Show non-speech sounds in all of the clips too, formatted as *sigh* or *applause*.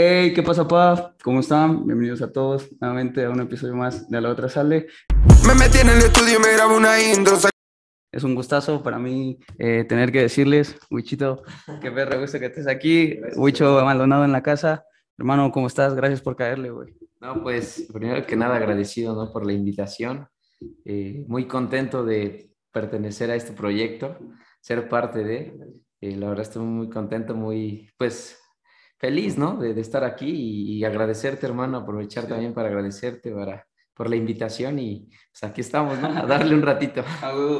Hey, ¿qué pasa, pa? ¿Cómo están? Bienvenidos a todos nuevamente a un episodio más de La Otra Sale. Me metí en el estudio y me grabo una intro. Es un gustazo para mí eh, tener que decirles, Wichito, qué perro gusto que estés aquí. Wicho Maldonado en la casa. Hermano, ¿cómo estás? Gracias por caerle, güey. No, pues primero que nada agradecido ¿no? por la invitación. Eh, muy contento de pertenecer a este proyecto, ser parte de. Eh, la verdad estoy muy contento, muy, pues, feliz, ¿no? De, de estar aquí y, y, agradecerte, hermano, aprovechar sí. también para agradecerte para, por la invitación y pues aquí estamos, ¿no? A darle un ratito.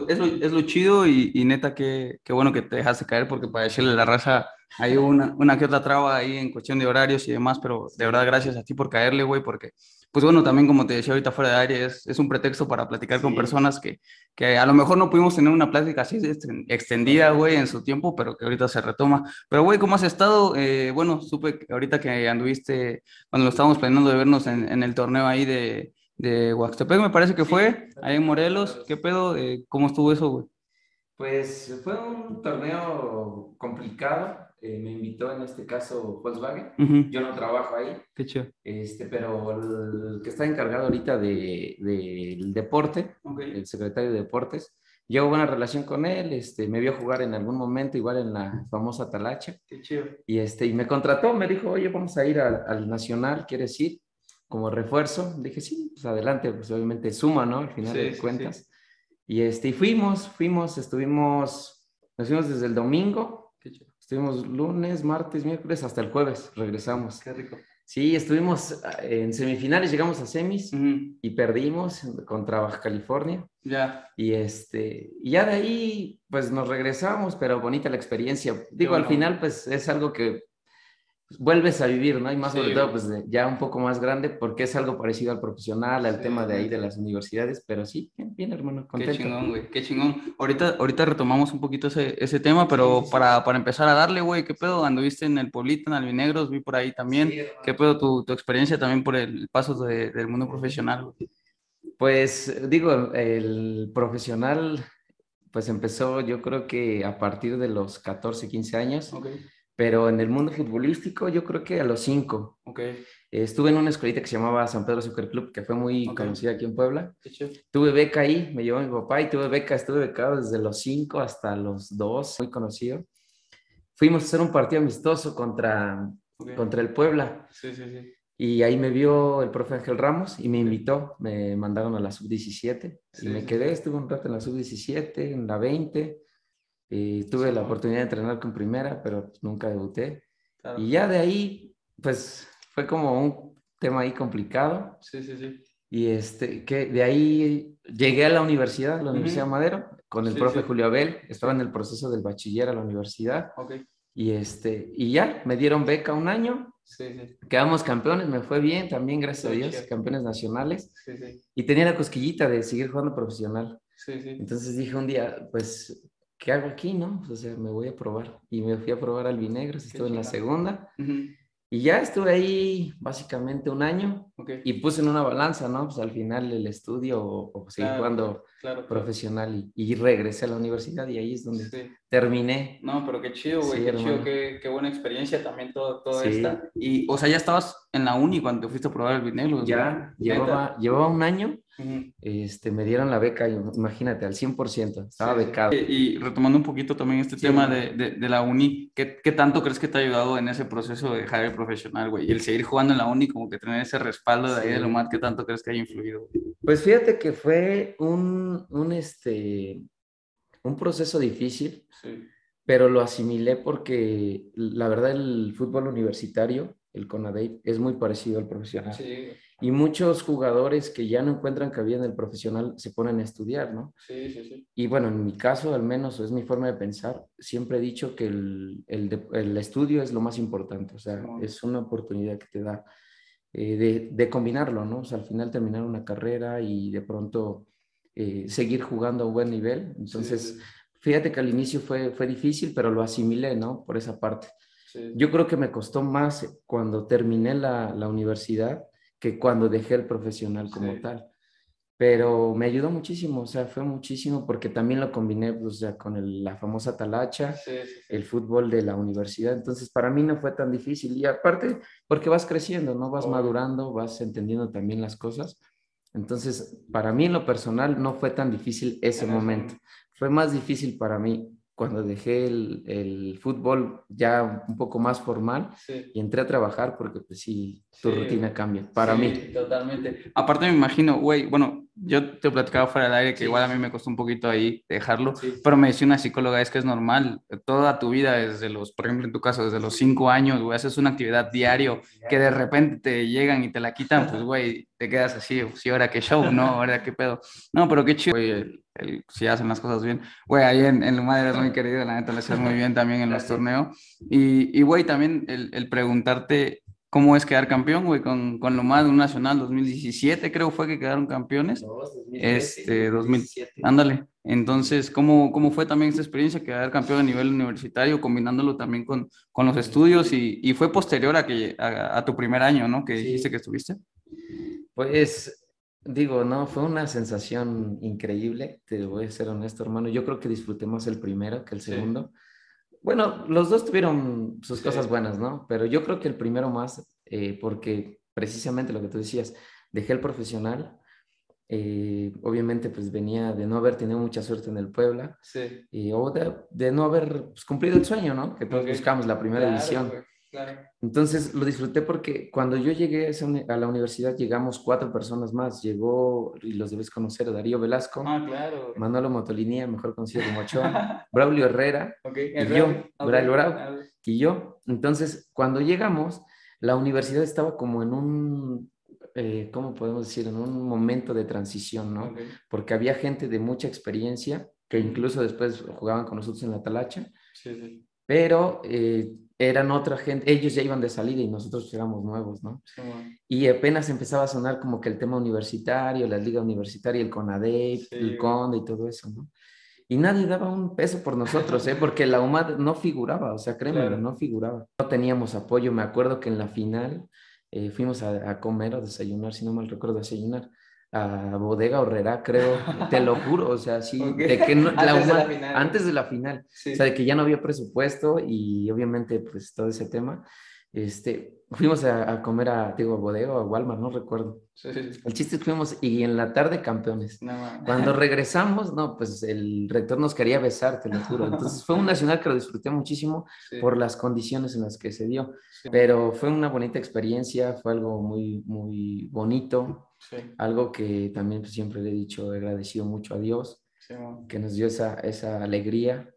es, lo, es lo chido y, y neta, qué, qué bueno que te dejaste caer porque para decirle a la raza hay una, una que otra traba ahí en cuestión de horarios y demás, pero de verdad gracias a ti por caerle, güey, porque, pues bueno, también como te decía ahorita fuera de aire, es, es un pretexto para platicar sí. con personas que, que a lo mejor no pudimos tener una plática así extendida, güey, en su tiempo, pero que ahorita se retoma. Pero, güey, ¿cómo has estado? Eh, bueno, supe que ahorita que anduviste, cuando lo estábamos planeando de vernos en, en el torneo ahí de, de Huaxtepec, me parece que fue, ahí en Morelos. ¿Qué pedo? Eh, ¿Cómo estuvo eso, güey? Pues fue un torneo complicado. Eh, me invitó en este caso Volkswagen. Uh -huh. Yo no trabajo ahí. Qué chido. Este, pero el que está encargado ahorita del de, de deporte, okay. el secretario de deportes, llevo buena relación con él. Este, me vio jugar en algún momento, igual en la famosa Talacha. Qué chido. Y, este, y me contrató, me dijo, oye, vamos a ir al, al Nacional, ¿quieres ir? Como refuerzo. Dije, sí, pues adelante, pues obviamente suma, ¿no? Al final sí, de cuentas. Sí, sí. Y, este, y fuimos, fuimos, estuvimos, nos fuimos desde el domingo. Estuvimos lunes, martes, miércoles, hasta el jueves, regresamos. Qué rico. Sí, estuvimos en semifinales, llegamos a semis uh -huh. y perdimos contra Baja California. Ya. Y, este, y ya de ahí, pues nos regresamos, pero bonita la experiencia. Digo, bueno. al final, pues es algo que vuelves a vivir, ¿no? Y más sí, sobre todo, pues ya un poco más grande, porque es algo parecido al profesional, al sí, tema de ahí de las universidades, pero sí, bien, bien hermano, contento. Qué chingón, güey, qué chingón. Ahorita, ahorita retomamos un poquito ese, ese tema, pero sí, para, para empezar a darle, güey, ¿qué pedo? Anduviste en el Pueblito, en Albinegros, vi por ahí también. ¿Qué pedo tu, tu experiencia también por el paso de, del mundo profesional, güey? Pues, digo, el profesional, pues empezó yo creo que a partir de los 14, 15 años. Okay pero en el mundo futbolístico yo creo que a los cinco. Okay. estuve en una escuelita que se llamaba San Pedro Soccer Club, que fue muy okay. conocida aquí en Puebla. Tuve beca ahí, me llevó mi papá y tuve beca, estuve becado desde los cinco hasta los dos, muy conocido. Fuimos a hacer un partido amistoso contra, okay. contra el Puebla. Sí, sí, sí. Y ahí me vio el profe Ángel Ramos y me invitó, me mandaron a la sub-17 sí, y me quedé, estuve un rato en la sub-17, en la 20 y tuve la oportunidad de entrenar con primera, pero nunca debuté. Claro. Y ya de ahí, pues fue como un tema ahí complicado. Sí, sí, sí. Y este, que de ahí llegué a la universidad, la Universidad uh -huh. Madero, con el sí, profe sí. Julio Abel. Estaba en el proceso del bachiller a la universidad. Okay. Y, este, y ya, me dieron beca un año. Sí, sí. Quedamos campeones, me fue bien también, gracias a Dios, campeones nacionales. Y tenía la cosquillita de seguir jugando profesional. Entonces dije un día, pues ¿qué hago aquí, no? O sea, me voy a probar. Y me fui a probar al Vinegros, estuve en la segunda. Uh -huh. Y ya estuve ahí básicamente un año. Okay. Y puse en una balanza, ¿no? Pues al final el estudio o, o seguir claro, jugando claro, profesional. Y, y, regresé a la universidad y ahí es donde sí. terminé. No, pero qué chido, güey. Sí, qué hermano. chido, qué, qué, buena experiencia también todo, todo sí. esta. Y, o sea, ya estabas en la uni cuando te fuiste a probar el Vinegros. Ya, llevaba, llevaba un año este, me dieron la beca, imagínate, al 100%, estaba becado. Sí. Y, retomando un poquito también este tema de, de, de, la uni, ¿qué, ¿qué, tanto crees que te ha ayudado en ese proceso de dejar el profesional, güey? Y el seguir jugando en la uni, como que tener ese respaldo de ahí de ¿qué tanto crees que haya influido? Pues fíjate que fue un, un, este, un proceso difícil, pero lo asimilé porque la verdad el fútbol universitario, el CONADEIP, es muy parecido al profesional. Sí y muchos jugadores que ya no encuentran cabida en el profesional se ponen a estudiar, ¿no? Sí, sí, sí. Y bueno, en mi caso, al menos, es mi forma de pensar, siempre he dicho que el, el, el estudio es lo más importante, o sea, oh. es una oportunidad que te da eh, de, de, combinarlo, ¿no? O sea, al final terminar una carrera y de pronto eh, seguir jugando a buen nivel. Entonces, sí, sí. fíjate que al inicio fue, fue difícil, pero lo asimilé, ¿no? Por esa parte. Sí. Yo creo que me costó más cuando terminé la, la universidad que cuando dejé el profesional como sí. tal. Pero me ayudó muchísimo, o sea, fue muchísimo porque también lo combiné pues, ya con el- la famosa talacha, Sí, sí, sí. el fútbol de la universidad, entonces para mí no fue tan difícil y aparte porque vas creciendo, ¿no? Vas madurando, vas entendiendo también las cosas, entonces para mí en lo personal no fue tan difícil ese En ese momento, fue más difícil para mí cuando dejé el, el fútbol ya un poco más formal y entré a trabajar porque pues sí, tu rutina cambia, para mí. Totalmente. Aparte me imagino, güey, bueno, yo te platicaba fuera del aire que Sí. igual a mí me costó un poquito ahí dejarlo, Sí. pero me decía una psicóloga, es que es normal, toda tu vida desde los, por ejemplo, en tu caso, desde los cinco años, güey, haces una actividad diario que de repente te llegan y te la quitan, pues, güey, te quedas así, sí, ahora qué show, ¿no? Ahora qué pedo. No, pero qué chido, güey, el- el- si hacen las cosas bien. Güey, ahí en, en Lumad eres muy querido, la neta, lo haces muy bien también en los torneos. Y, y, güey, también el, el preguntarte cómo es quedar campeón, güey, con, con Lumad, un nacional 2017, creo fue que quedaron campeones. Este, 2000. Ándale. Entonces, ¿cómo, ¿cómo fue también esta experiencia quedar campeón a nivel universitario, combinándolo también con, con los estudios? Y, y fue posterior a, que, a, a tu primer año, ¿no? Que Sí. dijiste que estuviste. Pues digo, no, fue una sensación increíble, te voy a ser honesto, hermano. Yo creo que disfruté más el primero que el Sí. Bueno, los dos tuvieron sus Sí. cosas buenas, ¿no? Pero yo creo que el primero más, eh, porque precisamente lo que tú decías, dejé el profesional. eh, obviamente, pues venía de no haber tenido mucha suerte en el Puebla Sí. y, o de, de no haber pues, cumplido el sueño, ¿no? Que todos buscamos la primera Entonces lo disfruté porque cuando yo llegué a, la universidad llegamos cuatro personas más. Llegó, y los debes conocer, Darío Velasco, Ah, claro. Manolo Motolinía, mejor conocido como Ochoa, *laughs* Braulio Herrera Ok, y yo, Braulio Bravo. y yo. Entonces, cuando llegamos, la universidad estaba como en un, eh, ¿cómo podemos decir? En un momento de transición, ¿no? Porque había gente de mucha experiencia que incluso después jugaban con nosotros en la talacha Sí, sí. pero eh, eran otra gente, ellos ya iban de salida y nosotros éramos nuevos, ¿no? Sí, bueno. Y apenas empezaba a sonar como que el tema universitario, la liga universitaria, el CONADEP, Sí. el CONDE y todo eso, ¿no? Y nadie daba un peso por nosotros, ¿eh? Porque la UMAD no figuraba, o sea, créeme, Claro. no figuraba. No teníamos apoyo, me acuerdo que en la final eh, fuimos a, a comer o desayunar, si no mal recuerdo, desayunar a Bodega Horrera, creo, te lo juro, o sea, *laughs* sí, Ok. de que no, la Antes de la antes de la final. Sí. O sea, de que ya no había presupuesto y obviamente pues todo ese tema. Este, fuimos a, a comer a, digo, a Bodega o a Walmart, no recuerdo. Sí, sí. El chiste es que fuimos y en la tarde campeones. No. Cuando *laughs* regresamos, no, pues el rector nos quería besar, te lo juro. Entonces fue un *laughs* nacional que lo disfruté muchísimo por las condiciones en las que se dio. Pero fue una bonita experiencia, fue algo muy, muy bonito, sí, algo que también pues, siempre le he dicho, he agradecido mucho a Dios sí, que nos dio esa, esa alegría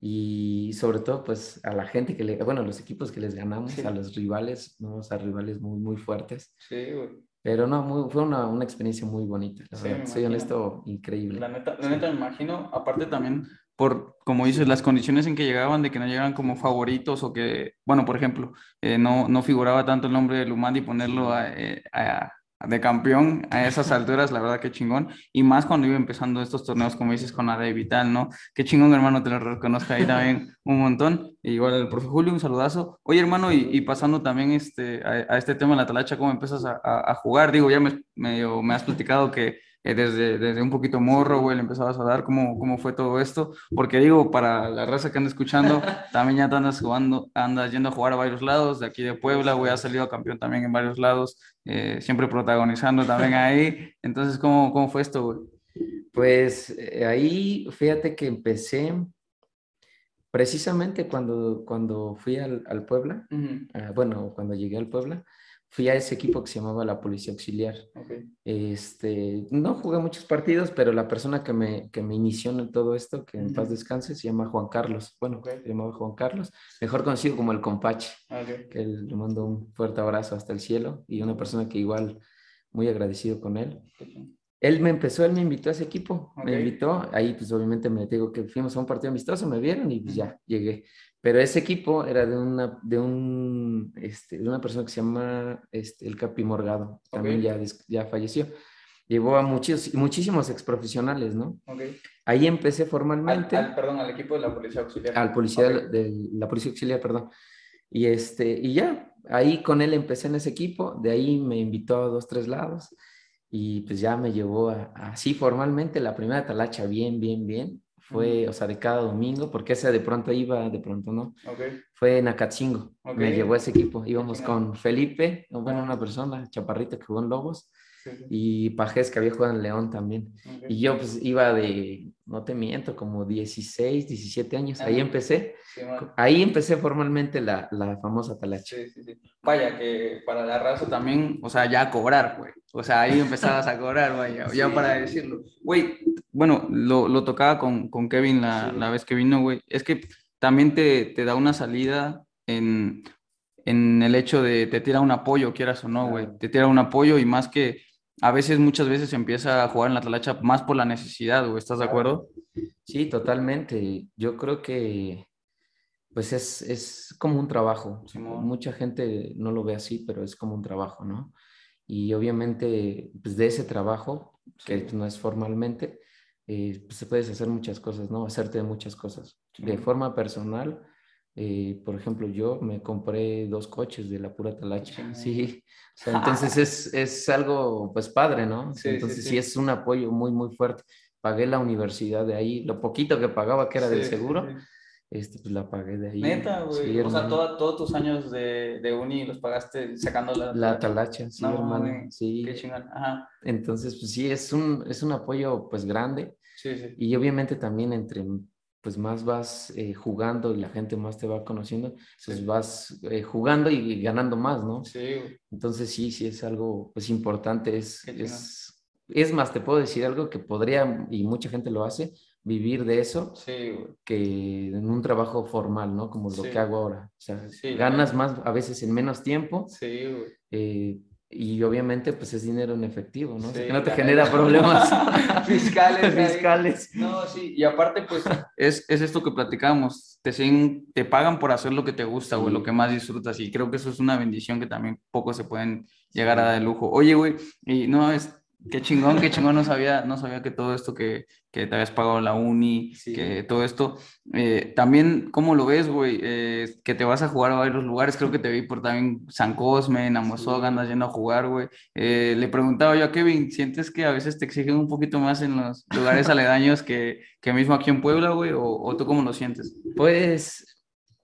y sobre todo pues a la gente que le, bueno, a los equipos que les ganamos, Sí. a los rivales, ¿no? O sea, rivales muy, muy fuertes. Sí, güey. Pero no, muy- fue una, una experiencia muy bonita, la Sí, Soy honesto, increíble. La neta, la neta me imagino, aparte también por, como dices, las condiciones en que llegaban, de que no llegaban como favoritos o que, bueno, por ejemplo, eh, no, no figuraba tanto el nombre de Lumandi y ponerlo a- eh, a- de campeón a esas alturas, la verdad que chingón. Y más cuando iba empezando estos torneos, como dices, con la y tal, ¿no? Qué chingón, hermano, te lo reconozco ahí también un montón. Y igual el profe Julio, un saludazo. Oye, hermano, y, pasando también este, a, este tema de la talacha, ¿cómo empiezas a, jugar? Digo, ya me, me has platicado que eh, desde, desde un poquito morro, güey, le empezabas a dar, ¿cómo, cómo fue todo esto? Porque digo, para la raza que anda escuchando, *laughs* también ya te andas jugando, andas yendo a jugar a varios lados, de aquí de Puebla, güey, has salido campeón también en varios lados, eh, siempre protagonizando también *laughs* ahí. Entonces, ¿cómo, cómo fue esto, güey? Pues eh, ahí, fíjate que empecé precisamente cuando, cuando fui al, al Puebla, ah, bueno, cuando llegué al Puebla, fui a ese equipo que se llamaba la Policía Auxiliar. Ok. Este, no jugué muchos partidos, pero la persona que me, que me inició en todo esto, que en paz descanse, se llama Juan Carlos. Bueno, Ok. se llamaba Juan Carlos, mejor conocido como el Compache, Ok. que le mando un fuerte abrazo hasta el cielo y una persona que igual muy agradecido con él. Él me empezó, él me invitó a ese equipo, me invitó, ahí pues obviamente me digo que fuimos a un partido amistoso, me vieron y pues ya llegué. Pero ese equipo era de una, de un, este, de una persona que se llama este, el Capi Morgado, también Ok. ya, ya falleció. Llevó a muchos, muchísimos exprofesionales, ¿no? Ok. Ahí empecé Al, formalmente al- perdón, al equipo de la policía auxiliar. al policía Ok. de la policía auxiliar, perdón. Y este, y ya, ahí con él empecé en ese equipo, de ahí me invitó a dos, tres lados. y pues ya me llevó así formalmente la primera talacha bien, bien, bien. Fue, o sea, de cada domingo, porque esa de pronto iba, de pronto no. Ok. Fue en Acatzingo. Ok. Me llevó ese equipo. Íbamos con Felipe, bueno, una persona, chaparrito que jugó en Lobos, Sí, y Pajés, que había jugado en León también. Y yo pues iba de, no te miento, como 16, 17 años. Ahí empecé. Sí. Ahí empecé formalmente la, la famosa talacha. Sí, sí, sí. Vaya, que para la raza también, o sea, ya a cobrar, güey. O sea, ahí empezabas a cobrar, vaya, *laughs* ya para decirlo. Güey, bueno, lo, lo tocaba con, con Kevin la, la vez que vino, güey. Es que también te, te da una salida en, en el hecho de te tira un apoyo, quieras o no, güey. Claro. Te tira un apoyo y más que a veces, muchas veces empieza a jugar en la talacha más por la necesidad, güey. ¿Estás de acuerdo? Sí, totalmente. Yo creo que pues es, es como un trabajo. Simón. Mucha gente no lo ve así, pero es como un trabajo, ¿no? Y obviamente, pues de ese trabajo, que Sí. no es formalmente, eh, pues se puedes hacer muchas cosas, ¿no? Hacerte muchas cosas. De forma personal, eh, por ejemplo, yo me compré dos coches de la pura talacha. *laughs* Sí, o sea, entonces es, es algo, pues padre, ¿no? Sí, sí, entonces sí. sí es un apoyo muy, muy fuerte pagué la universidad de ahí, lo poquito que pagaba que era del Sí, sí, seguro, sí. este, pues la pagué de ahí. Neta, güey. Sí, o sea, todos tus años de, de uni los pagaste sacando la... La talacha, sí, No, hermano, güey, sí. Qué chingón. Ajá. Entonces, pues sí, es un, es un apoyo pues grande Sí, sí. y obviamente también entre pues más vas eh, jugando y la gente más te va conociendo, Sí. vas eh, jugando y ganando más, ¿no? Sí. Entonces sí, sí es algo pues importante, es, es, es más, te puedo decir algo que podría, y mucha gente lo hace, vivir de eso Sí, que en un trabajo formal, ¿no? Como lo Sí. que hago ahora. O sea, ganas más a veces en menos tiempo Sí, güey. eh, y obviamente pues es dinero en efectivo, ¿no? O sea, Sí, que no te genera problemas *laughs* *laughs* Fiscales, ahí. fiscales. No, sí, y aparte, pues, es, es esto que platicábamos, te, siguen- te pagan por hacer lo que te gusta, güey, Sí. lo que más disfrutas, y creo que eso es una bendición que también pocos se pueden llegar a dar de lujo. Oye, güey, y no, es, qué chingón, qué chingón, no sabía, no sabía que todo esto que, que te habías pagado la uni, Sí. que todo esto, eh, también, ¿cómo lo ves, güey? Eh, que te vas a jugar a varios lugares, creo que te vi por también San Cosme, en Amozoc, Sí. andas yendo a jugar, güey. Eh, le preguntaba yo a Kevin, ¿sientes que a veces te exigen un poquito más en los lugares *laughs* aledaños que, que mismo aquí en Puebla, güey? ¿O, o tú cómo lo sientes? Pues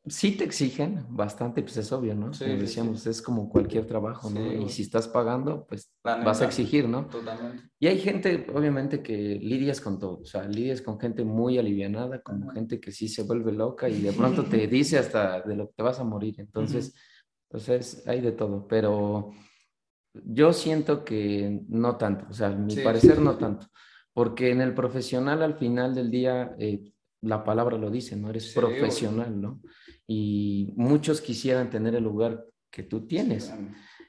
sí te exigen bastante, pues es obvio, ¿no? Sí, como sí, decíamos, es como cualquier trabajo, ¿no? Sí, y si estás pagando, pues vas a exigir, ¿no? Totalmente. Y hay gente, obviamente, que lidias con todo, o sea, lidias con gente muy alivianada, como gente que sí se vuelve loca y de *laughs* pronto te dice hasta de lo que te vas a morir. Entonces, o sea, es- hay de todo, pero yo siento que no tanto, o sea, a mi Sí, sí, parecer sí, no sí. *laughs* tanto, porque en el profesional al final del día, eh, la palabra lo dice, ¿no? Eres Sí, profesional, ¿no? Y muchos quisieran tener el lugar que tú tienes.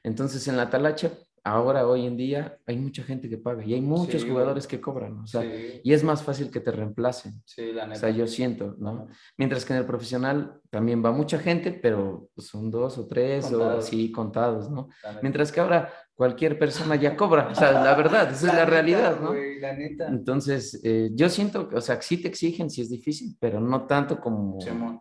Entonces, en la talacha, ahora, hoy en día, hay mucha gente que paga y hay muchos Sí, jugadores que cobran, o sea, sí, y es más fácil que te reemplacen. sí, la O neta. sea, yo siento, ¿no? Mientras que en el profesional también va mucha gente, pero son dos o tres o así contados, ¿no? Mientras que ahora cualquier persona ya cobra, o sea, la verdad, esa es la neta, realidad, ¿no? güey, la neta. Entonces, eh, yo siento, o sea, sí te exigen, sí es difícil, pero no tanto como,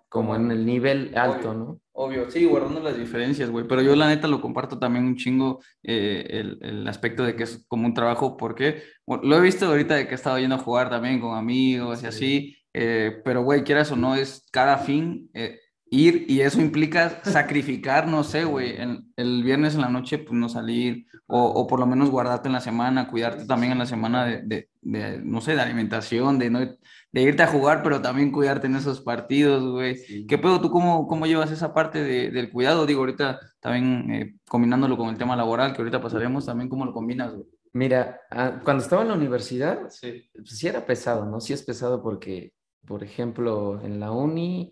como en el nivel alto, Obvio. ¿no? Obvio, sí, guardando las diferencias, güey, pero yo la neta lo comparto también un chingo eh, el, el aspecto de que es como un trabajo, porque bueno, lo he visto ahorita de que he estado yendo a jugar también con amigos y Sí. así, eh, pero güey, quieras o no, es cada fin eh, ir y eso implica sacrificar, no sé, güey, el, el viernes en la noche, pues no salir, o, o por lo menos guardarte en la semana, cuidarte también en la semana de, de, de, no sé, de alimentación, de, no, de irte a jugar, pero también cuidarte en esos partidos, güey. ¿Qué pedo? ¿Tú cómo, cómo llevas esa parte de- del cuidado? Digo, ahorita también eh, combinándolo con el tema laboral, que ahorita pasaremos, también cómo lo combinas, güey. Mira, ah, cuando estaba en la universidad, Sí. pues sí era pesado, ¿no? Sí es pesado porque, por ejemplo, en la uni,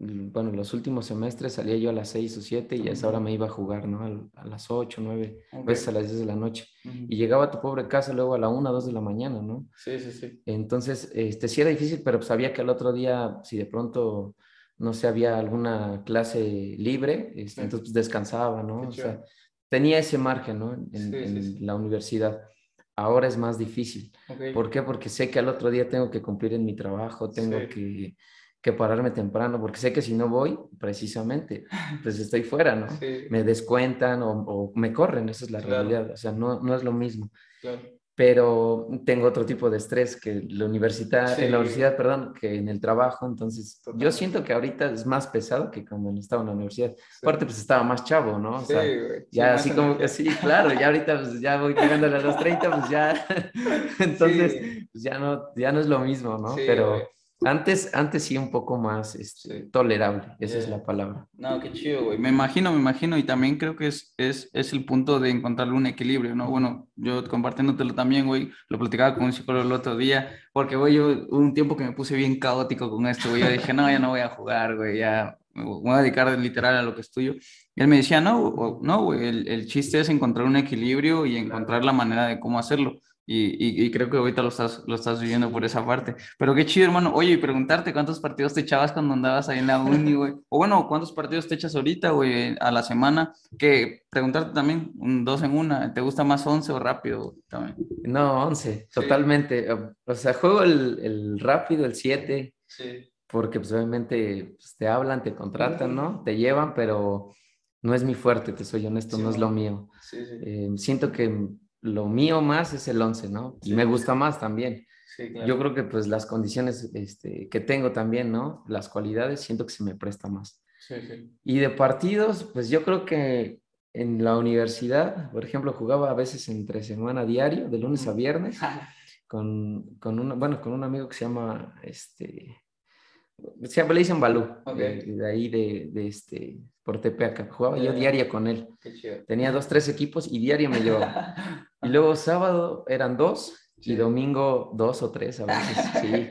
bueno, los últimos semestres salía yo a las 6 o 7 y a esa hora me iba a jugar, ¿no? A, las 8, 9, a veces a las 10 de la noche. Y llegaba a tu pobre casa luego a la 1, 2 de la mañana, ¿no? Sí, sí, sí. Entonces, este, sí era difícil, pero sabía que al otro día, si de pronto, no sé, había alguna clase libre, este, Sí. entonces pues, descansaba, ¿no? Qué O sea, tenía ese margen, ¿no? En, Sí, en sí. la universidad. Ahora es más difícil. Ok. ¿Por qué? Porque sé que al otro día tengo que cumplir en mi trabajo, tengo Sí. que que pararme temprano, porque sé que si no voy, precisamente, *laughs* pues estoy fuera, ¿no? Me descuentan o, me corren, esa es la realidad, o sea, no, no es lo mismo. Claro pero tengo otro tipo de estrés que la universidad, en la universidad, perdón, que en el trabajo, entonces yo siento que ahorita es más pesado que cuando estaba en la universidad. Aparte, pues estaba más chavo, ¿no? O sea, ya así como que sí, claro, ya ahorita pues ya voy pegándole a los 30, pues ya, *laughs* *laughs* entonces, pues ya no, ya no es lo mismo, ¿no? pero... Antes, antes sí un poco más este, tolerable, esa es la palabra. No, qué chido, güey. Me imagino, me imagino, y también creo que es, es, es el punto de encontrarle un equilibrio, ¿no? Bueno, yo compartiéndotelo también, güey, lo platicaba con un psicólogo el otro día, porque, güey, yo un tiempo que me puse bien caótico con esto, güey, yo dije, no, ya no voy a jugar, güey, ya me voy a dedicar literal a lo que estudio. Y él me decía, no, no, güey, el, el chiste es encontrar un equilibrio y encontrar la manera de cómo hacerlo. Y, y, creo que ahorita lo estás, lo estás viviendo por esa parte. Pero qué chido, hermano. Oye, y preguntarte cuántos partidos te echabas cuando andabas ahí en la uni, güey. O bueno, cuántos partidos te echas ahorita, güey, a la semana. Que preguntarte también, un, dos en una. ¿Te gusta más 11 o rápido también? No, 11, totalmente. O sea, juego el, el rápido, el 7. Sí. Porque pues obviamente pues, te hablan, te contratan, ¿no? Te llevan, pero no es mi fuerte, te soy honesto, no es lo mío. Sí, eh, siento que lo mío más es el 11, ¿no? Y me gusta más también. Yo creo que pues las condiciones este, que tengo también, ¿no? Las cualidades, siento que se me presta más. Y de partidos, pues yo creo que en la universidad, por ejemplo, jugaba a veces entre semana diario, de lunes a viernes, *laughs* con, con, una, bueno, con un amigo que se llama, este, siempre le dicen Balú, de, ahí de, de, este, por Tepeaca. Jugaba yo diaria con él. Tenía dos, tres equipos y diario me llevaba. *laughs* y luego sábado eran dos y domingo dos o tres a veces, *laughs* sí.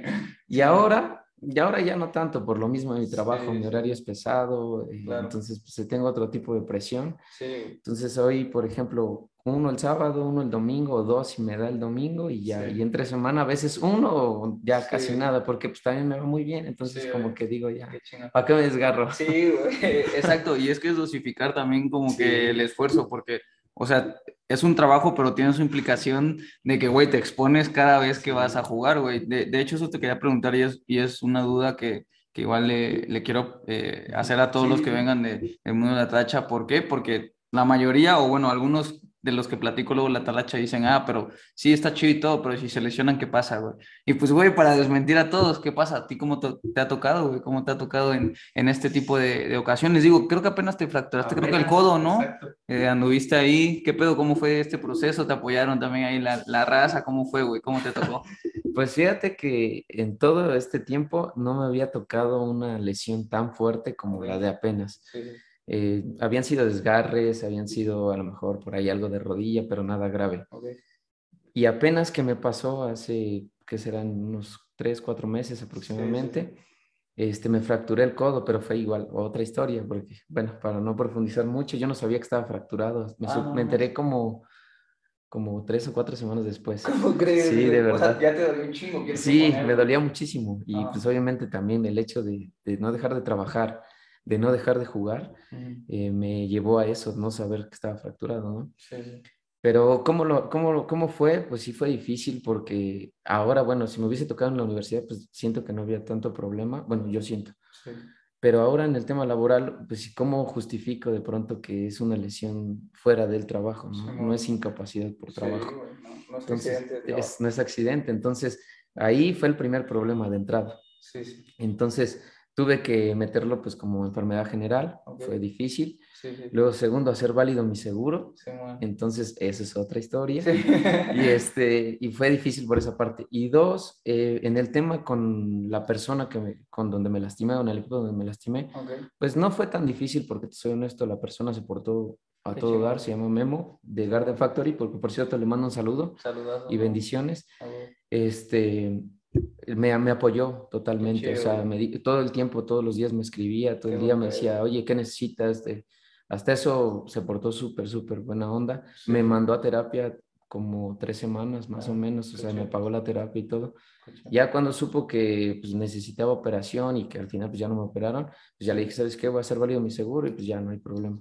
Y ahora, y ahora ya no tanto, por lo mismo de mi trabajo, mi horario es pesado, eh, entonces pues, tengo otro tipo de presión. Entonces hoy, por ejemplo, uno el sábado, uno el domingo, dos y me da el domingo y ya, y entre semana a veces uno ya casi nada, porque pues también me va muy bien, entonces como que digo ya, ¿para qué me desgarro? Sí, güey, *laughs* *laughs* exacto, y es que es dosificar también como que el esfuerzo, porque, o sea, es un trabajo, pero tiene su implicación de que, güey, te expones cada vez que vas a jugar, güey. De, de, hecho, eso te quería preguntar y es, y es una duda que, que igual le, le quiero eh, hacer a todos los que vengan de, del mundo de la tacha. ¿Por qué? Porque la mayoría, o bueno, algunos de los que platico luego la talacha dicen, ah, pero sí está chido y todo, pero si se lesionan, ¿qué pasa, güey? Y pues, güey, para desmentir a todos, ¿qué pasa? ¿A ti cómo te, ha tocado, güey? ¿Cómo te ha tocado en, en este tipo de, de, ocasiones? Digo, creo que apenas te fracturaste, creo que el codo, ¿no? Eh, anduviste ahí, ¿qué pedo? ¿Cómo fue este proceso? ¿Te apoyaron también ahí la, la raza? ¿Cómo fue, güey? ¿Cómo te tocó? *laughs* Pues fíjate que en todo este tiempo no me había tocado una lesión tan fuerte como la de apenas. Sí. Eh, habían sido desgarres, habían sido a lo mejor por ahí algo de rodilla, pero nada grave. Y apenas que me pasó hace, que serán unos tres, cuatro meses aproximadamente, Este, me fracturé el codo, pero fue igual, otra historia, porque, bueno, para no profundizar mucho, yo no sabía que estaba fracturado. Me, ah, me enteré como, como tres o cuatro semanas después. ¿Cómo crees? Sí, de verdad. ya te dolió un chingo. Sí, me dolía muchísimo. Y ah. pues obviamente también el hecho de, de no dejar de trabajar, de no dejar de jugar, eh, me llevó a eso, no saber que estaba fracturado, ¿no? Sí, Pero ¿cómo, lo, cómo, ¿cómo fue? Pues sí fue difícil porque ahora, bueno, si me hubiese tocado en la universidad, pues siento que no había tanto problema, bueno, yo siento. Sí. Pero ahora en el tema laboral, pues ¿cómo justifico de pronto que es una lesión fuera del trabajo? No, no es incapacidad por trabajo. no, no, es Entonces, accidente, es, no es accidente. Entonces, ahí fue el primer problema de entrada. Entonces, tuve que meterlo pues como enfermedad general, fue difícil. Sí, sí. Luego, segundo, hacer válido mi seguro. Sí, Entonces, esa es otra historia. *laughs* Y, este, y fue difícil por esa parte. Y dos, eh, en el tema con la persona que me, con donde me lastimé, con el equipo donde me lastimé, pues no fue tan difícil porque, te soy honesto, la persona se portó a todo dar, se llama Memo, de Garden Factory, porque por cierto le mando un saludo y bendiciones. Este, me, me apoyó totalmente, o sea, me todo el tiempo, todos los días me escribía, todo el día me decía, oye, ¿qué necesitas? De, hasta eso se portó súper, súper buena onda. Me mandó a terapia como tres semanas más o ah, menos, o sea, me pagó la terapia y todo. Ya cuando supo que pues, necesitaba operación y que al final pues ya no me operaron, pues ya le dije, ¿sabes qué? Voy a hacer válido mi seguro y pues ya no hay problema.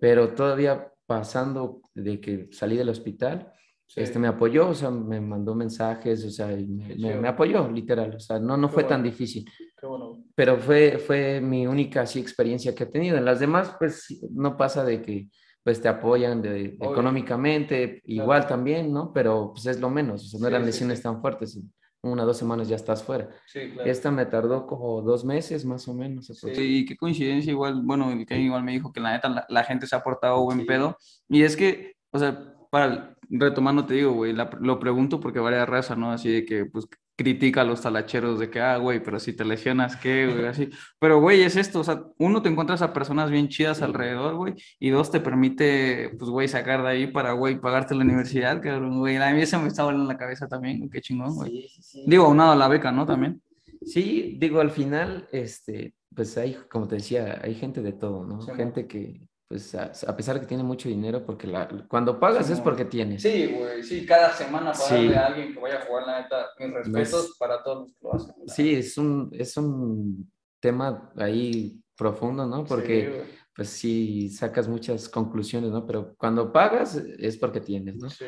Pero todavía pasando de que salí del hospital, este, me apoyó, o sea, me mandó mensajes, o sea, y me, me- me apoyó, literal, o sea, no, no Qué fue tan bueno. difícil, Qué bueno. pero fue, fue mi única así, experiencia que he tenido. En las demás, pues, sí, no pasa de que, pues, te apoyan de- económicamente, igual también, ¿no? Pero, pues, es lo menos, o sea, no Sí, eran sí, lesiones sí. tan fuertes, una o dos semanas ya estás fuera. Sí, claro. Esta me tardó como dos meses, más o menos. Sí, y qué coincidencia, igual, bueno, el Kevin igual me dijo que la neta la, la gente se ha portado buen pedo. Y es que, o sea, para retomando, te digo, güey, la- lo pregunto porque varias razas, ¿no? Así de que, pues, critica a los talacheros de que, ah, güey, pero si te lesionas, ¿qué, güey? Así. *laughs* Pero, güey, es esto, o sea, uno, te encuentras a personas bien chidas alrededor, güey, y dos, te permite, pues, güey, sacar de ahí para, güey, pagarte la universidad, cabrón, güey. A mí eso me está volando la cabeza también, güey, qué chingón, güey. Sí, sí, sí. Digo, aunado a la beca, ¿no? También. Sí, digo, al final, este, pues hay, como te decía, hay gente de todo, ¿no? Sí, gente que, pues, a, a pesar de que tiene mucho dinero, porque la, cuando pagas Sí, es porque tienes. Sí, güey, sí, cada semana pagarle Sí. a alguien que vaya a jugar, la neta, mis respetos para todos los que lo hacen. Sí, es un, es un tema ahí profundo, ¿no? Porque, Sí, pues, sí, sacas muchas conclusiones, ¿no? Pero cuando pagas es porque tienes, ¿no? Sí.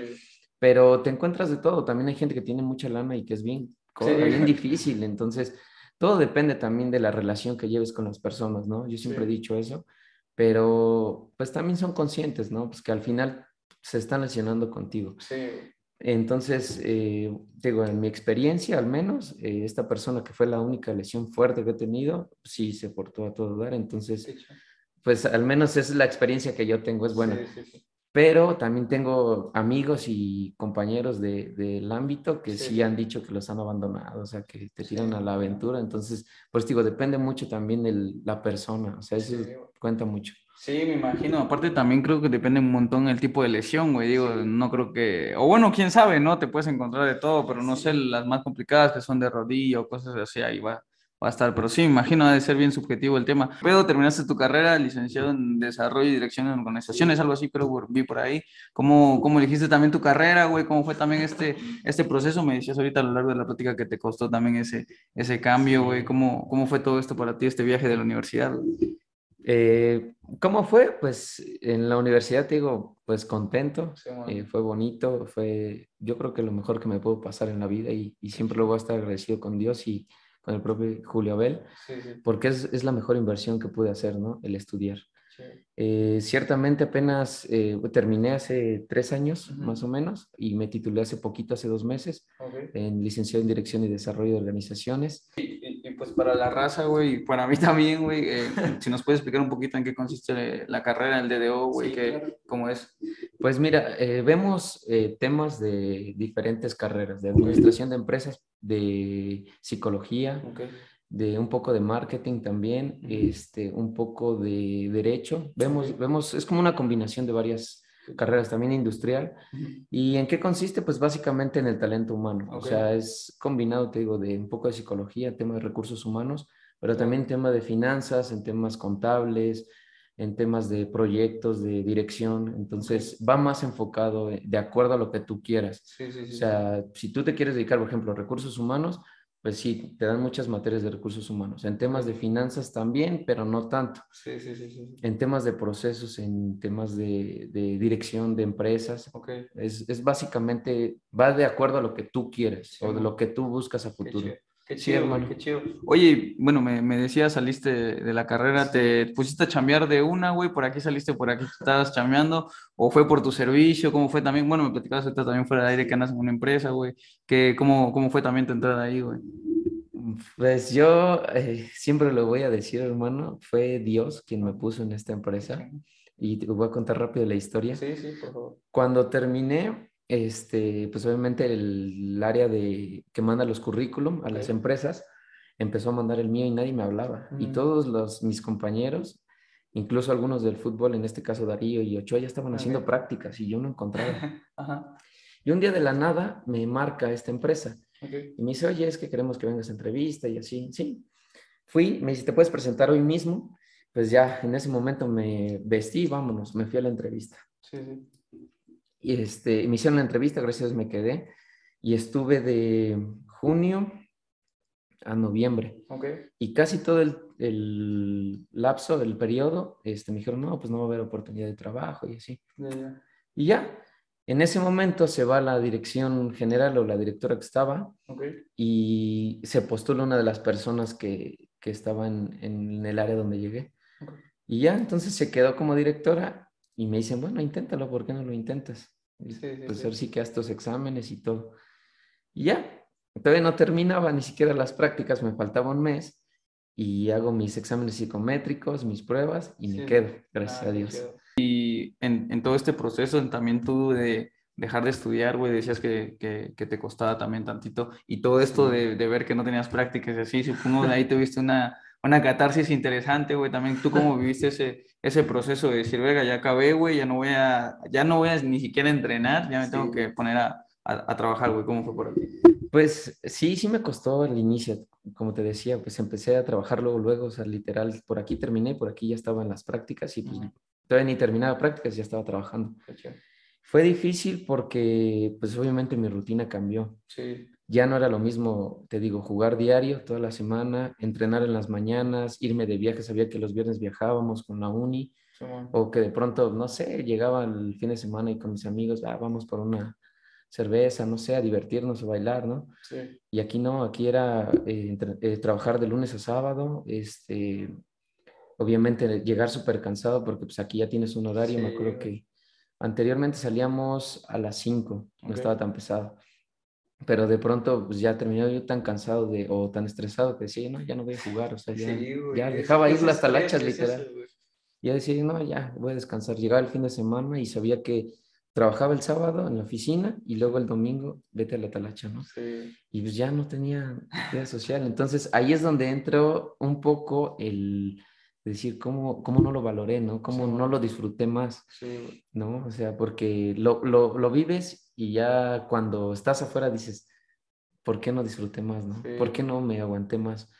Pero te encuentras de todo. También hay gente que tiene mucha lana y que es bien, bien difícil. Entonces, todo depende también de la relación que lleves con las personas, ¿no? Yo siempre he dicho eso, pero pues también son conscientes, ¿no? Pues que al final se están lesionando contigo. Sí. Entonces, eh, digo, en mi experiencia al menos, eh, esta persona que fue la única lesión fuerte que he tenido, sí se portó a todo dar. Entonces, pues al menos esa es la experiencia que yo tengo, es buena Sí, sí, sí. Pero también tengo amigos y compañeros de- del ámbito que Sí, han dicho que los han abandonado, o sea, que te tiran Sí, a la aventura. Entonces, pues digo, depende mucho también de la persona, o sea, eso Sí, cuenta mucho. Sí, me imagino. Aparte también creo que depende un montón el tipo de lesión, güey. Digo, no creo que... O bueno, quién sabe, ¿no? Te puedes encontrar de todo, pero no sé, las más complicadas que son de rodilla o cosas así, ahí va, va a estar. Pero sí, imagino ha de ser bien subjetivo el tema. Pero terminaste tu carrera, licenciado en Desarrollo y Dirección en Organizaciones, algo así, pero vi por ahí. ¿Cómo, cómo elegiste también tu carrera, güey? ¿Cómo fue también este, este proceso? Me decías ahorita a lo largo de la plática que te costó también ese, ese cambio, güey. ¿Cómo, ¿Cómo fue todo esto para ti, este viaje de la universidad? güey? Eh, ¿Cómo fue? Pues en la universidad, te digo, pues contento, Sí, eh, fue bonito, fue yo creo que lo mejor que me pudo pasar en la vida y, y siempre lo voy a estar agradecido con Dios y con el propio Julio Abel, Sí, sí, porque es, es la mejor inversión que pude hacer, ¿no? El estudiar. sí. Eh, ciertamente apenas eh, terminé hace tres años, más o menos, y me titulé hace poquito, hace dos meses, en licenciado en Dirección y Desarrollo de Organizaciones. Pues para la raza, güey, y para mí *laughs* también, güey, eh, si nos puedes explicar un poquito en qué consiste la carrera del DDO, güey, Sí, que, claro. cómo es. Pues mira, eh, vemos eh, temas de diferentes carreras, de administración de empresas, de psicología, Ok. de un poco de marketing también, este, un poco de derecho. Vemos, vemos, es como una combinación de varias carreras, también industrial. ¿Y en qué consiste? Pues básicamente en el talento humano. Ok. O sea, es combinado, te digo, de un poco de psicología, tema de recursos humanos, pero también tema de finanzas, en temas contables, en temas de proyectos, de dirección. Entonces, va más enfocado eh, de acuerdo a lo que tú quieras. Sí, sí, sí. O sea, si tú te quieres dedicar, por ejemplo, a recursos humanos, pues sí, te dan muchas materias de recursos humanos. En temas de finanzas también, pero no tanto. sí, sí, sí, sí. En temas de procesos, en temas de, de dirección de empresas, Ok. es, es básicamente, va de acuerdo a lo que tú quieres Sí, o de lo que tú buscas a futuro. Qué Sí, chido, güey, hermano. qué chido. Oye, bueno, me, me decías, saliste de la carrera, ¿te pusiste a chambear de una, güey? ¿Por aquí saliste, por aquí estabas chambeando? ¿O fue por tu servicio? ¿Cómo fue también? Bueno, me platicabas ahorita también fuera de aire que andas en una empresa, güey. ¿Qué, cómo, ¿Cómo fue también tu entrada ahí, güey? Pues yo eh, siempre lo voy a decir, hermano, fue Dios quien me puso en esta empresa. Y te voy a contar rápido la historia. Sí, sí, por favor. Cuando terminé, este, pues obviamente el, área de que manda los currículum a las empresas empezó a mandar el mío y nadie me hablaba. Y Mm. todos los, mis compañeros, incluso algunos del fútbol, en este caso Darío y Ochoa, ya estaban haciendo prácticas y yo no encontraba. *laughs* Ajá. Y un día de la nada me marca esta empresa y me dice, oye, es que queremos que vengas a entrevista y así. Sí. Fui, me dice, ¿te puedes presentar hoy mismo? Pues ya, en ese momento me vestí y vámonos, me fui a la entrevista. Sí, sí. Y este, me hicieron la entrevista, gracias me quedé. Y estuve de junio a noviembre. Y casi todo el, el lapso, el periodo, este, me dijeron, no, pues no va a haber oportunidad de trabajo y así. Y ya, En ese momento se va la dirección general o la directora que estaba y se postula una de las personas que, que estaba en, en, el área donde llegué. Y ya, entonces se quedó como directora y me dicen, bueno, inténtalo, ¿por qué no lo intentas? Pues a ver si que estos exámenes y todo. Y ya, todavía no terminaba ni siquiera las prácticas, me faltaba un mes y hago mis exámenes psicométricos, mis pruebas y me quedo, gracias ah, a Dios. Y en, en, todo este proceso también tú de dejar de estudiar, güey, decías que, que, que, te costaba también tantito y todo esto de, de, ver que no tenías prácticas y así, supongo de ahí *laughs* tuviste una, una catarsis interesante, güey, también tú cómo viviste ese, ese proceso de decir, venga, ya acabé, güey, ya no voy a, ya no voy a ni siquiera entrenar, ya me tengo que poner a, a, a trabajar, güey, ¿cómo fue por aquí? Pues sí, sí me costó el inicio, como te decía, pues empecé a trabajar luego, luego, o sea, literal, por aquí terminé, por aquí ya estaba en las prácticas y pues todavía ni terminaba prácticas, ya estaba trabajando. Fue difícil porque, pues obviamente mi rutina cambió. Sí. Ya no era lo mismo, te digo, jugar diario toda la semana, entrenar en las mañanas, irme de viaje, sabía que los viernes viajábamos con la uni, o que de pronto, no sé, llegaba el fin de semana y con mis amigos, ah, vamos por una cerveza, no sé, a divertirnos o bailar, ¿no? Sí. Y aquí no, aquí era eh, eh, trabajar de lunes a sábado, este, obviamente llegar súper cansado porque pues aquí ya tienes un horario, me acuerdo que anteriormente salíamos a las 5, no estaba tan pesado, pero de pronto pues ya terminé yo tan cansado de, o tan estresado que decía, no, ya no voy a jugar, o sea, ya, ya dejaba ir las talachas literal. ya decía, no, ya voy a descansar, llegaba el fin de semana y sabía que trabajaba el sábado en la oficina y luego el domingo vete a la talacha, ¿no? Sí. Y pues ya no tenía vida social. Entonces ahí es donde entró un poco el decir cómo, cómo no lo valoré, ¿no? Cómo no lo disfruté más, sí. ¿no? O sea, porque lo, lo, lo, vives y ya cuando estás afuera dices, ¿por qué no disfruté más, no? ¿Por qué no me aguanté más?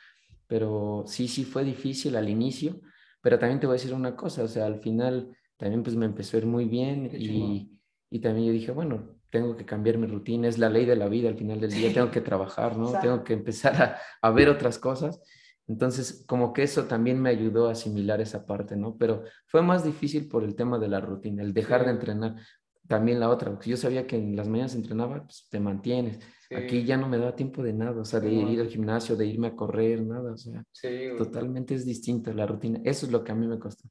Pero sí, sí fue difícil al inicio, pero también te voy a decir una cosa, o sea, al final también pues me empezó a ir muy bien y... Y también yo dije, bueno, tengo que cambiar mi rutina, es la ley de la vida, al final del día tengo que trabajar, ¿no? Tengo que empezar a, a, ver otras cosas. Entonces, como que eso también me ayudó a asimilar esa parte, ¿no? Pero fue más difícil por el tema de la rutina, el dejar de entrenar. También la otra, porque yo sabía que en las mañanas entrenaba, pues te mantienes. Aquí ya no me daba tiempo de nada, o sea, de ir al gimnasio, de irme a correr, nada, o sea, totalmente es distinta la rutina. Eso es lo que a mí me costó.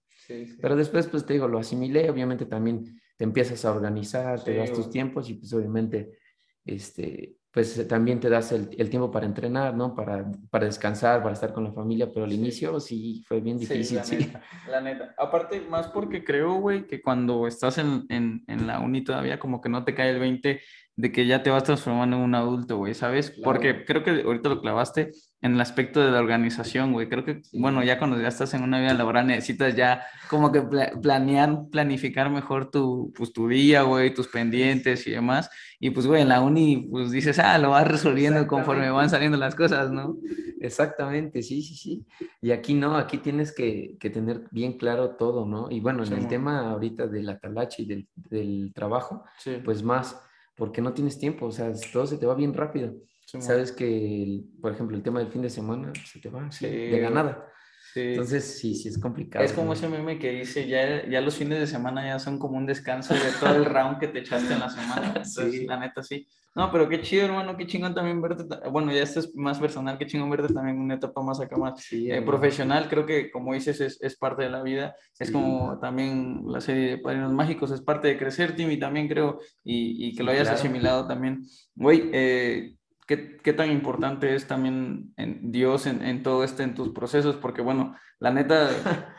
Pero después, pues te digo, lo asimilé, obviamente también te empiezas a organizar, te das tus tiempos y pues obviamente, este, pues también te das el, el, tiempo para entrenar, ¿no? Para, para descansar, para estar con la familia, pero al inicio sí fue bien difícil, sí. La, *laughs* Neta, la neta. Aparte, más porque creo, güey, que cuando estás en, en, en, la uni todavía como que no te cae el 20 de que ya te vas transformando en un adulto, güey, ¿sabes? Porque creo que ahorita lo clavaste en el aspecto de la organización, güey. Creo que, bueno, ya cuando ya estás en una vida laboral necesitas ya como que planear, planificar mejor tu, pues, tu día, güey, tus pendientes y demás. Y pues, güey, en la uni, pues dices, ah, lo vas resolviendo conforme van saliendo las cosas, ¿no? Exactamente, sí, sí, sí. Y aquí no, aquí tienes que, que tener bien claro todo, ¿no? Y bueno, en el tema ahorita de la talacha y del, del trabajo, pues más porque no tienes tiempo, o sea, todo se te va bien rápido. Sabes que, por ejemplo, el tema del fin de semana se te va de ganada. Entonces, sí, sí es complicado. Es como ese meme que dice, ya, ya los fines de semana ya son como un descanso de todo el round que te echaste en la semana. *laughs* Entonces, la neta, sí. No, pero qué chido, hermano, qué chingón también verte. Bueno, ya esto es más personal, qué chingón verte también una etapa más acá, más eh, profesional. Creo que, como dices, es, es parte de la vida. Es como también la serie de Padrinos Mágicos, es parte de crecer, Timmy, también creo, y, y que lo hayas asimilado también. Güey, eh, ¿Qué, ¿qué, tan importante es también en Dios en, en, todo este, en tus procesos? Porque bueno, la neta,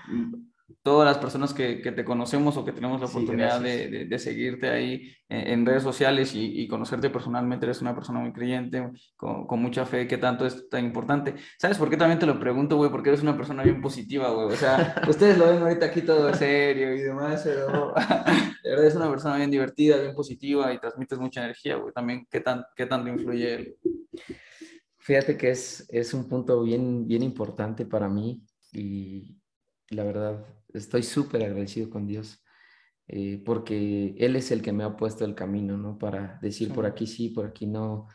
*laughs* todas las personas que, que, te conocemos o que tenemos la oportunidad sí, de, de, seguirte ahí en, en redes sociales y, y, conocerte personalmente, eres una persona muy creyente, con, con, mucha fe, ¿qué tanto es tan importante? ¿Sabes por qué también te lo pregunto, güey? Porque eres una persona bien positiva, güey. O sea, *laughs* ustedes lo ven ahorita aquí todo serio y demás, pero *laughs* de verdad es una persona bien divertida, bien positiva y transmites mucha energía, güey. También, ¿qué, tan, qué tanto influye él? Fíjate que es, es un punto bien, bien importante para mí y la verdad estoy súper agradecido con Dios eh, porque Él es el que me ha puesto el camino, ¿no? Para decir por aquí sí, por aquí no,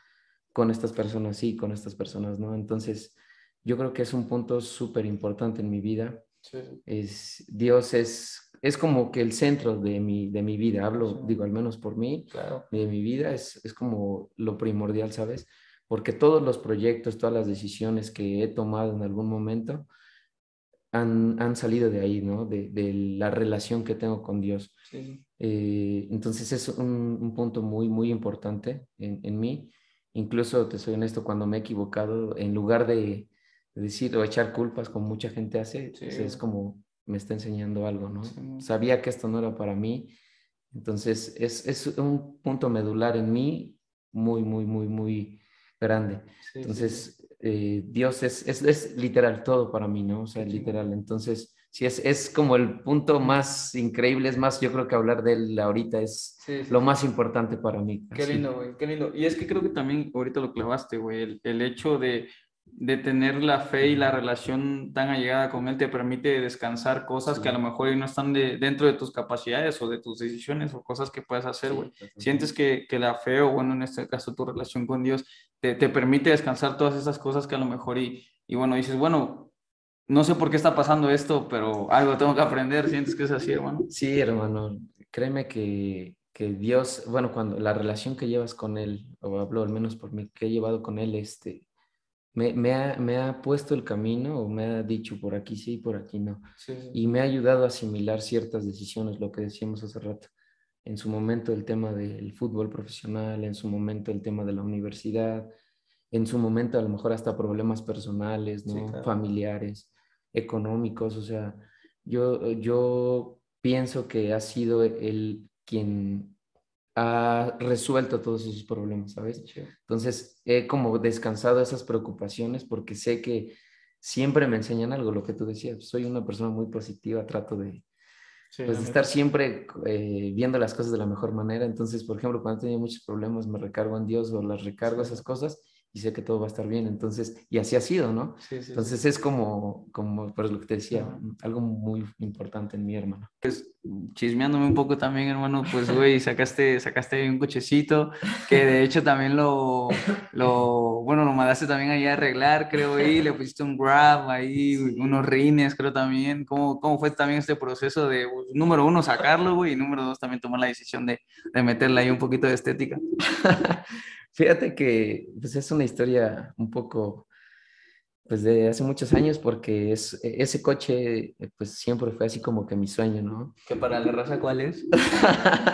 con estas personas sí, con estas personas no. Entonces, yo creo que es un punto súper importante en mi vida. Sí. Es, Dios es es como que el centro de mi, de mi vida, hablo, Sí. digo, al menos por mí, Claro. de mi vida, es, es como lo primordial, ¿sabes? Porque todos los proyectos, todas las decisiones que he tomado en algún momento han, han salido de ahí, ¿no? De, de la relación que tengo con Dios. Sí. Eh, entonces es un, un punto muy, muy importante en, en mí. Incluso, te soy honesto, cuando me he equivocado, en lugar de, de decir o echar culpas como mucha gente hace, Sí. pues, es como me está enseñando algo, ¿no? Sí. Sabía que esto no era para mí. Entonces es, es un punto medular en mí muy, muy, muy, muy grande. Entonces, eh, Dios es, es, es literal todo para mí, ¿no? O sea, literal. Entonces, sí, es, es como el punto más increíble. Es más, yo creo que hablar de él ahorita es sí, sí, lo más importante para mí. Qué así. lindo, güey, qué lindo. Y es que creo que también ahorita lo clavaste, güey, el, el hecho de, de tener la fe y la relación tan allegada con él te permite descansar cosas que a lo mejor no están de, dentro de tus capacidades o de tus decisiones o cosas que puedes hacer, güey. Sientes que, que la fe o bueno, en este caso tu relación con Dios te, te permite descansar todas esas cosas que a lo mejor y, y bueno, dices, bueno, no sé por qué está pasando esto, pero algo tengo que aprender, sientes que es así, hermano. Sí, hermano, créeme que, que Dios, bueno, cuando la relación que llevas con Él, o hablo al menos por mí, que he llevado con Él, este, me, me ha, me ha puesto el camino o me ha dicho por aquí sí, por aquí no. Sí, sí. Y me ha ayudado a asimilar ciertas decisiones, lo que decíamos hace rato. En su momento el tema del fútbol profesional, en su momento el tema de la universidad, en su momento a lo mejor hasta problemas personales, ¿no? Sí, claro. familiares, económicos, o sea, yo, yo pienso que ha sido él quien ha resuelto todos esos problemas, ¿sabes? Entonces he como descansado esas preocupaciones porque sé que siempre me enseñan algo, lo que tú decías. Soy una persona muy positiva, trato de, Sí, pues, de estar siempre eh, viendo las cosas de la mejor manera. Entonces, por ejemplo, cuando he tenido muchos problemas, me recargo en Dios o las recargo Sí. esas cosas y sé que todo va a estar bien. Entonces, y así ha sido, ¿no? Sí, sí, sí. Entonces es como, como por lo que te decía, algo muy importante en mi hermano. chismeándome un poco también, hermano, pues, güey, sacaste, sacaste un cochecito, que de hecho también lo, lo, bueno, lo mandaste también ahí a arreglar, creo, ahí, le pusiste un grab ahí, unos rines, creo también. ¿Cómo, cómo fue también este proceso de, pues, número uno, sacarlo, güey, y número dos, también tomar la decisión de, de meterle ahí un poquito de estética? *laughs* Fíjate que pues es una historia un poco pues de hace muchos años porque es, ese coche eh, pues siempre fue así como que mi sueño, ¿no? ¿Que para la raza cuál es? *laughs*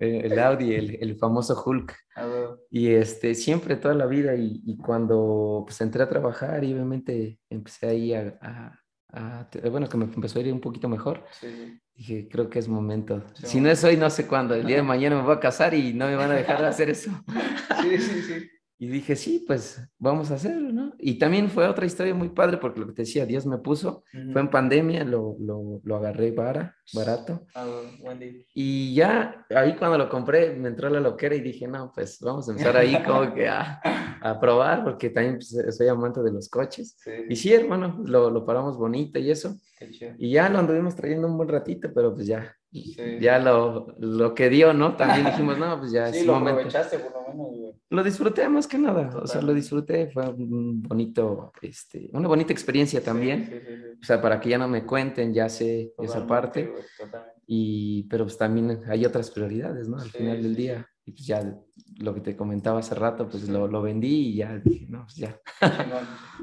Eh, el Audi, el, el famoso Hulk. A ver, Y este, siempre, toda la vida, y, y cuando pues entré a trabajar y obviamente empecé ahí a, a- a te- bueno, que me empezó a ir un poquito mejor, sí, sí. dije, creo que es momento. Sí, si no es hoy, no sé cuándo. El día de mañana me voy a casar y no me van a dejar de hacer eso. *laughs* Sí, sí, sí. Y dije, sí, pues vamos a hacerlo, ¿no? Y también fue otra historia muy padre porque lo que te decía, Dios me puso, fue en pandemia, lo, lo, lo agarré bara, barato. Wendy. Y ya ahí cuando lo compré me entró la loquera y dije, no, pues vamos a empezar ahí como que a, a probar porque también pues, soy amante de los coches. Sí, Y sí, hermano, lo, lo paramos bonito y eso. Y ya lo anduvimos trayendo un buen ratito, pero pues ya, Sí. ya lo, lo que dio, ¿no? También dijimos, no, pues ya *laughs* Sí, es lo momento. aprovechaste por lo menos, güey. Lo disfruté más que nada, o sea, lo disfruté, fue un bonito, este, una bonita experiencia también, Sí, o sea, para que ya no me cuenten, ya sé esa parte, güey, y, pero pues también hay otras prioridades, ¿no? Al final del día, y pues ya lo que te comentaba hace rato, pues lo, lo vendí y ya dije, no, pues ya.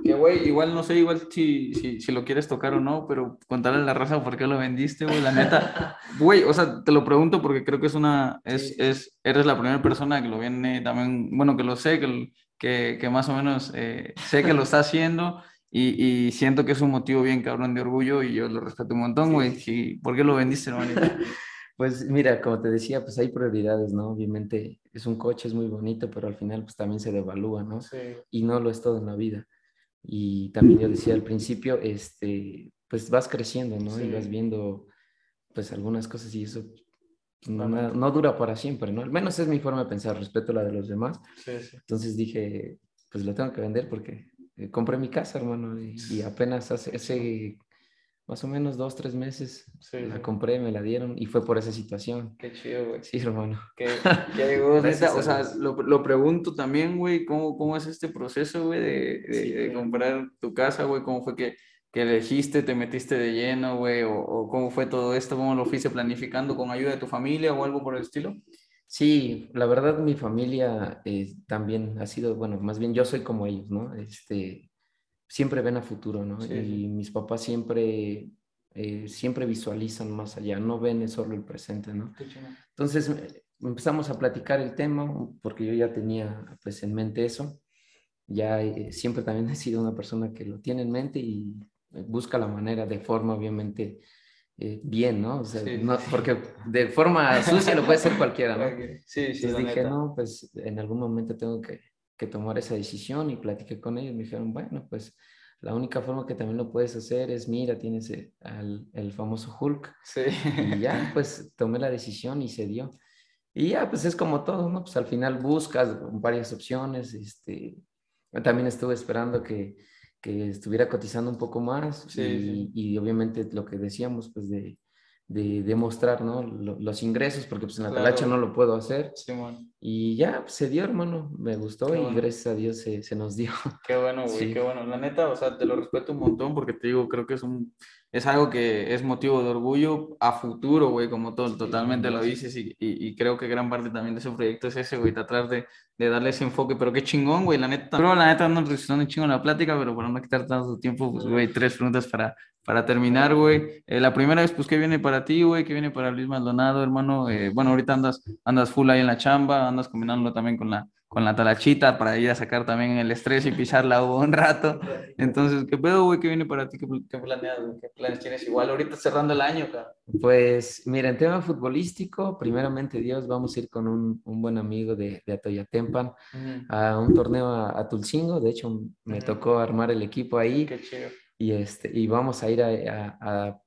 Que güey, igual no sé, igual si, si, si lo quieres tocar o no, pero contarle a la raza por qué lo vendiste, güey, la neta. *laughs* Güey, o sea, te lo pregunto porque creo que es una, es, Sí. es, eres la primera persona que lo viene también, bueno, que lo sé, que, que, que más o menos eh, sé que lo está haciendo y, y siento que es un motivo bien cabrón de orgullo y yo lo respeto un montón, güey. Sí, ¿Por qué lo vendiste, hermanito? *laughs* Pues mira, como te decía, pues hay prioridades, ¿no? Obviamente es un coche, es muy bonito, pero al final pues también se devalúa, ¿no? Sí, y no lo es todo en la vida. Y también yo decía al principio, este, pues vas creciendo, ¿no? Y vas viendo, pues algunas cosas y eso pues, no, no dura para siempre, ¿no? Al menos es mi forma de pensar, respeto la de los demás. sí, sí. Entonces dije, pues lo tengo que vender porque eh, compré mi casa, hermano, y, y apenas hace, hace más o menos dos, tres meses Sí, la compré, me la dieron y fue por esa situación. Qué chido, güey. Sí, hermano. Que, que digo, neta, o sea, lo, lo pregunto también, güey, ¿cómo, cómo es este proceso, güey, de, de- Sí, de comprar tu casa, güey? ¿Cómo fue que, que elegiste, te metiste de lleno, güey, o, o, cómo fue todo esto, cómo lo fuiste planificando con ayuda de tu familia o algo por el estilo? Sí, la verdad mi familia eh, también ha sido, bueno, más bien yo soy como ellos, ¿no? Este, siempre ven a futuro, ¿no? Sí. Y mis papás siempre, eh, siempre visualizan más allá, no ven solo el presente, ¿no? Entonces eh, empezamos a platicar el tema porque yo ya tenía pues en mente eso. Ya eh, siempre también *laughs* he sido una persona que lo tiene en mente y busca la manera de forma obviamente eh, bien, ¿no? O sea, Sí, no- porque de forma sucia lo puede ser cualquiera, ¿no? Sí, sí, Entonces dije, neta. no, pues en algún momento tengo que, que tomar esa decisión y platiqué con ellos. Me dijeron, bueno, pues la única forma que también lo puedes hacer es, mira, tienes el, al- el famoso Hulk. Sí. Y ya, pues tomé la decisión y se dio. Y ya, pues es como todo, ¿no? Pues al final buscas varias opciones. Este, también estuve esperando que, que estuviera cotizando un poco más Sí, y, sí. y obviamente lo que decíamos, pues de, de demostrar, ¿no? Lo- los ingresos, porque pues en la Claro. talacha no lo puedo hacer. Simón. Y ya, pues, se dio, hermano, me gustó Qué y bueno. gracias a Dios se, se nos dio. Qué bueno, güey, Sí. qué bueno. La neta, o sea, te lo respeto un montón porque te digo, creo que es un, es algo que es motivo de orgullo a futuro, güey, como todo, totalmente lo dices y, y, y creo que gran parte también de ese proyecto es ese, güey, tratar de, de darle ese enfoque, pero qué chingón, güey, la neta. Pero la neta no resultó chingón la plática, pero para no quitar tanto tiempo, pues, güey, tres preguntas para, para terminar, güey. Eh, la primera es, pues, ¿qué viene para ti, güey? ¿Qué viene para Luis Maldonado, hermano? Eh, bueno, ahorita andas, andas full ahí en la chamba, andas combinándolo también con la, con la talachita para ir a sacar también el estrés y pisarla un rato. Entonces, ¿qué pedo, güey? ¿Qué viene para ti? ¿Qué, qué planeas? ¿Qué planes tienes? Igual ahorita cerrando el año, cabrón. Pues mira, en tema futbolístico, primeramente Dios, vamos a ir con un, un buen amigo de, de Atoyatempan a un torneo a, a Tulcingo. De hecho, me tocó armar el equipo ahí Qué chido. y, este, y vamos a ir a, a- a,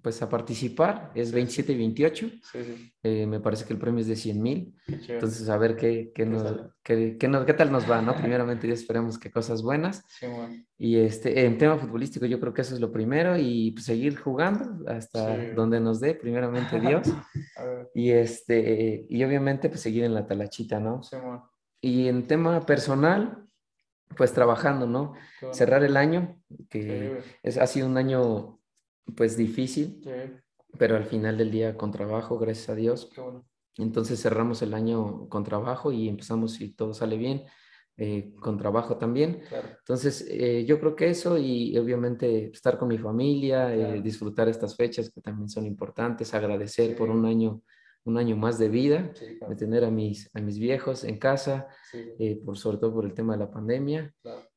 pues a participar. Es 27 y 28. Sí, sí. Eh, me parece que el premio es de 100 mil. Entonces, a ver qué, qué, ¿Qué nos- qué- qué nos- qué tal nos va, ¿no? *laughs* Primeramente Dios, esperemos que cosas buenas. Sí, güey. Y este, en tema futbolístico, yo creo que eso es lo primero y pues, seguir jugando hasta donde nos dé, primeramente *laughs* Dios. Y, este, y obviamente pues seguir en la talachita, ¿no? güey. Y en tema personal, pues trabajando, ¿no? Bueno. Cerrar el año, que es, ha sido un año pues difícil, Sí, pero al final del día con trabajo, gracias a Dios. qué bueno. Entonces cerramos el año con trabajo y empezamos, si todo sale bien, eh, con trabajo también. Claro. Entonces, eh, yo creo que eso y obviamente estar con mi familia, eh, Claro. disfrutar estas fechas que también son importantes, agradecer por un año, un año más de vida, Sí, de tener a mis, a mis viejos en casa, Sí, por, sobre todo por el tema de la pandemia.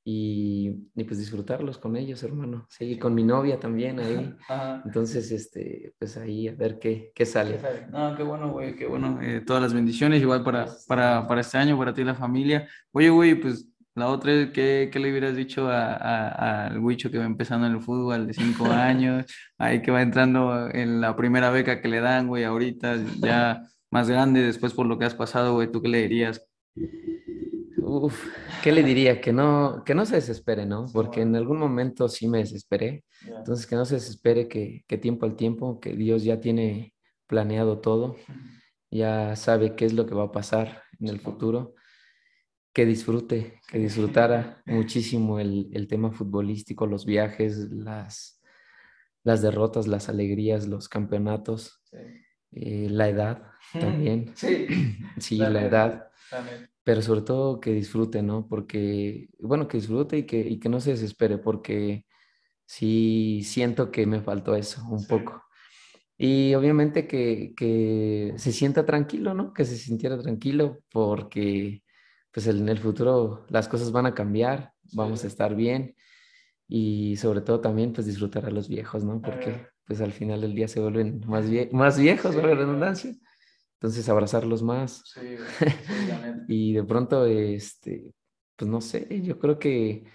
Y, y pues disfrutarlos con ellos, hermano. Sí, con mi novia también ahí. *laughs* Ajá. Entonces, este, pues ahí a ver qué, qué sale. No, qué bueno, güey, qué bueno. eh, todas las bendiciones, igual para, para, para este año, para ti y la familia. Oye, güey, pues la otra es, ¿qué, qué le hubieras dicho a- a- al Huicho que va empezando en el fútbol de cinco *laughs* años? Ahí que va entrando en la primera beca que le dan, güey, ahorita, ya más grande, después por lo que has pasado, güey, ¿tú qué le dirías? Uf, ¿qué le diría? Que no, que no se desespere, ¿no? Porque en algún momento sí me desesperé. Entonces, que no se desespere, que, que tiempo al tiempo, que Dios ya tiene planeado todo, ya sabe qué es lo que va a pasar en el futuro, que disfrute, que disfrutara *laughs* muchísimo el, el tema futbolístico, los viajes, las, las derrotas, las alegrías, los campeonatos, eh, la edad también, Sí, *clears throat* sí, La edad, también. Pero sobre todo que disfrute, ¿no? Porque, bueno, que disfrute y que, y que no se desespere, porque sí siento que me faltó eso un Sí. poco. Y obviamente que, que se sienta tranquilo, ¿no? Que se sintiera tranquilo porque pues en el futuro las cosas van a cambiar, vamos Sí. a estar bien y sobre todo también pues disfrutar a los viejos, ¿no? Porque Ah. pues al final del día se vuelven más, vie- más viejos, Sí. La redundancia. Entonces abrazarlos más Sí, sí, la neta. y de pronto, este, pues no sé, yo creo que,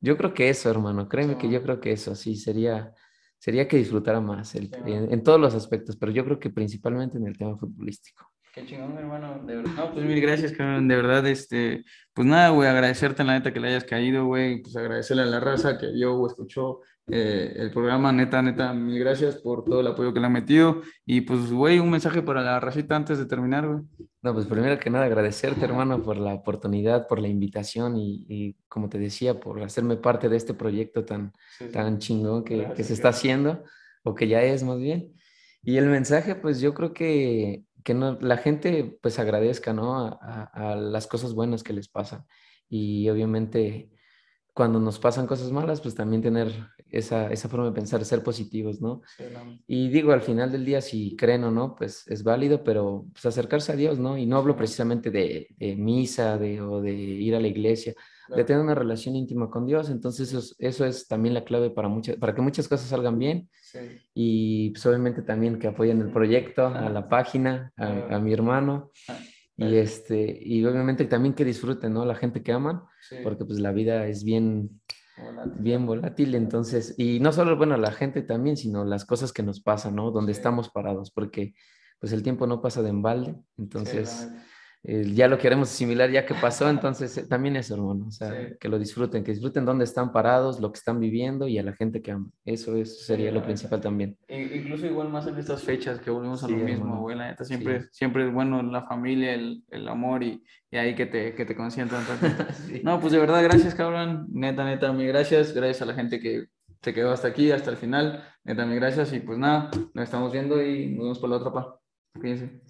yo creo que eso, hermano, créeme que yo creo que eso, sí, sería, sería que disfrutara más el- Sí. en, en todos los aspectos, pero yo creo que principalmente en el tema futbolístico. Qué chingón, hermano, de verdad. No, pues mil gracias, cabrón, de verdad, este, pues nada, güey, agradecerte la neta que le hayas caído, güey, pues agradecerle a la raza que vio o escuchó eh, el programa. Neta, neta, mil gracias por todo el apoyo que le han metido. Y pues, güey, un mensaje para la racita antes de terminar, güey. No, pues primero que nada agradecerte, hermano, por la oportunidad, por la invitación y, y como te decía, por hacerme parte de este proyecto tan, tan chingón que, que se está haciendo, o que ya es más bien. Y el mensaje, pues yo creo que, que no, la gente pues agradezca, ¿no? A, a, a las cosas buenas que les pasan. Y obviamente cuando nos pasan cosas malas, pues también tener esa, esa forma de pensar, ser positivos, ¿no? Sí, no. Y digo, al final del día, si creen o no, pues es válido, pero pues acercarse a Dios, ¿no? Y no hablo precisamente de, de misa de, o de ir a la iglesia, de Claro. tener una relación íntima con Dios. Entonces, eso es, eso es también la clave para, muchas, para que muchas cosas salgan bien Sí. y pues obviamente también que apoyen el proyecto, a la página, a, a mi hermano. Y, este, y obviamente también que disfruten, ¿no? La gente que aman, Sí. porque pues la vida es bien, Volante. bien volátil, entonces, y no solo, bueno, la gente también, sino las cosas que nos pasan, ¿no? Donde Sí. estamos parados, porque pues el tiempo no pasa de embalde, entonces Sí. Eh, ya lo queremos asimilar ya que pasó, entonces eh, también eso, hermano, o sea, Sí. que lo disfruten, que disfruten dónde están parados, lo que están viviendo y a la gente que aman. Eso, eso sería lo principal también. Incluso igual más en estas fechas que volvemos a Sí, lo mismo, güey, la neta, siempre, siempre es bueno la familia, el, el amor y, y ahí que te, que te consientan. *laughs* No, pues de verdad, gracias, cabrón, neta, neta, mil gracias, gracias a la gente que se quedó hasta aquí, hasta el final, neta, mil gracias y pues nada, nos estamos viendo y nos vemos por la otra pa. Fíjense.